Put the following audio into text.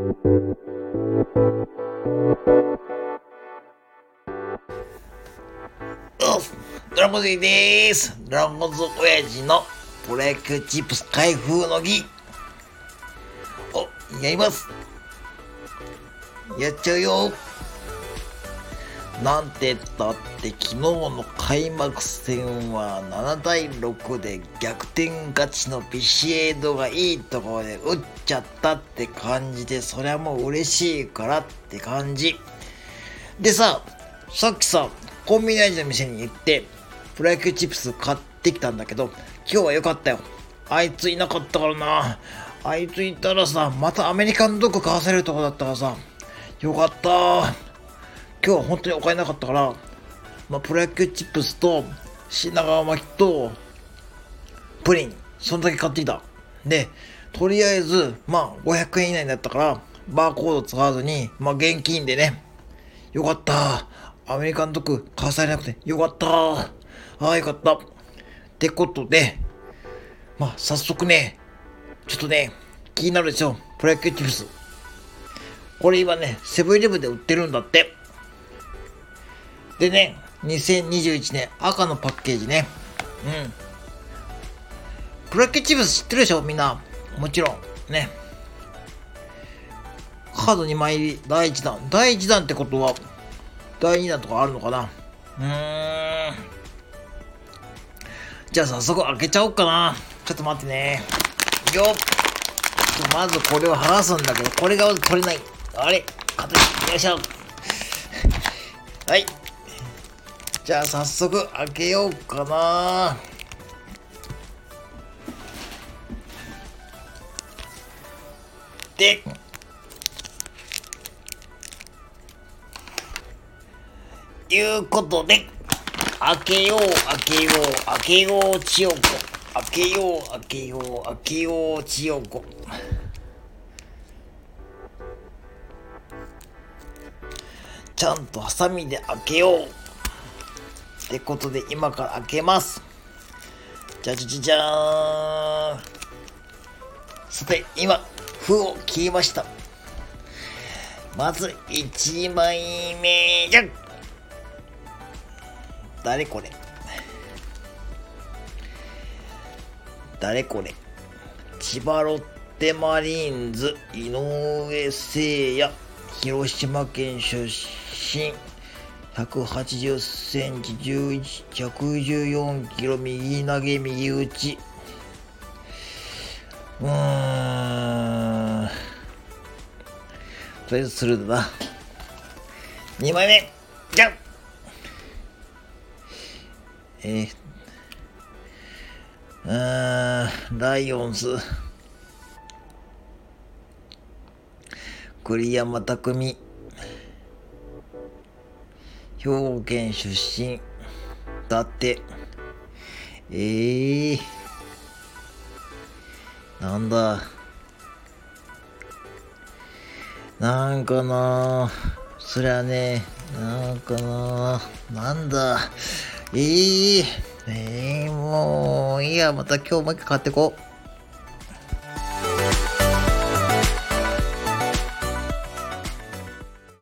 ドラゴンズでーす。ドラゴンズ親父のブレイクチップス開封の儀。お、やります。やっちゃうよ。なんてったって昨日の開幕戦は7対6で逆転勝ちのビシエドがいいところで打っちゃったって感じでそれはもう嬉しいからって感じ。でささっきさコンビニ味の店に行ってプロ野球チップス買ってきたんだけど今日は良かったよ。あいついなかったからな。あいついたらさまたアメリカンドッグ買わせるとこだったからさ。よかった。今日は本当にお金なかったから、まあ、プロ野球チップスと品川巻きとプリン、そんだけ買ってきた。で、とりあえず、まあ、500円以内だったから、バーコード使わずに、まあ、現金でね、よかった。アメリカンドッグ買わされなくて、よかった。ああ、よかった。ってことで、まあ、早速ね、ちょっとね、気になるでしょ。プロ野球チップス。これ今ね、セブンイレブンで売ってるんだって。でね、2021年赤のパッケージね。うん。プロ野球チップス知ってるでしょ？みんな。もちろん。ね。カード2枚入り、第1弾。第1弾ってことは、第2弾とかあるのかな？うーん。じゃあ早速開けちゃおうかな。ちょっと待ってね。よっ。まずこれを剥がすんだけど、これが取れない。あれ？形、よいしょ。はい。じゃあ早速開けようかな。でいうことで開けよう開けよう開けよう千代子。開けよう開けよう開けよう千代子。ちゃんとハサミで開けよう。ってことで今から開けます。じゃじゃじゃじゃーん。さて、今、封を切りました。まず1枚目じゃん誰これ誰これ千葉ロッテマリーンズ井上誠也広島県出身180センチ、11、114キロ、右投げ、右打ち。うーん。とりあえず鋭だな。2枚目、じゃんえー、うん、ライオンズ。栗山匠。兵庫県出身だって。ええー、なんだ。なんかな。そりゃね。なんかな。なんだ。ええー、えー、もう。いいやまた今日もう一回買ってこう。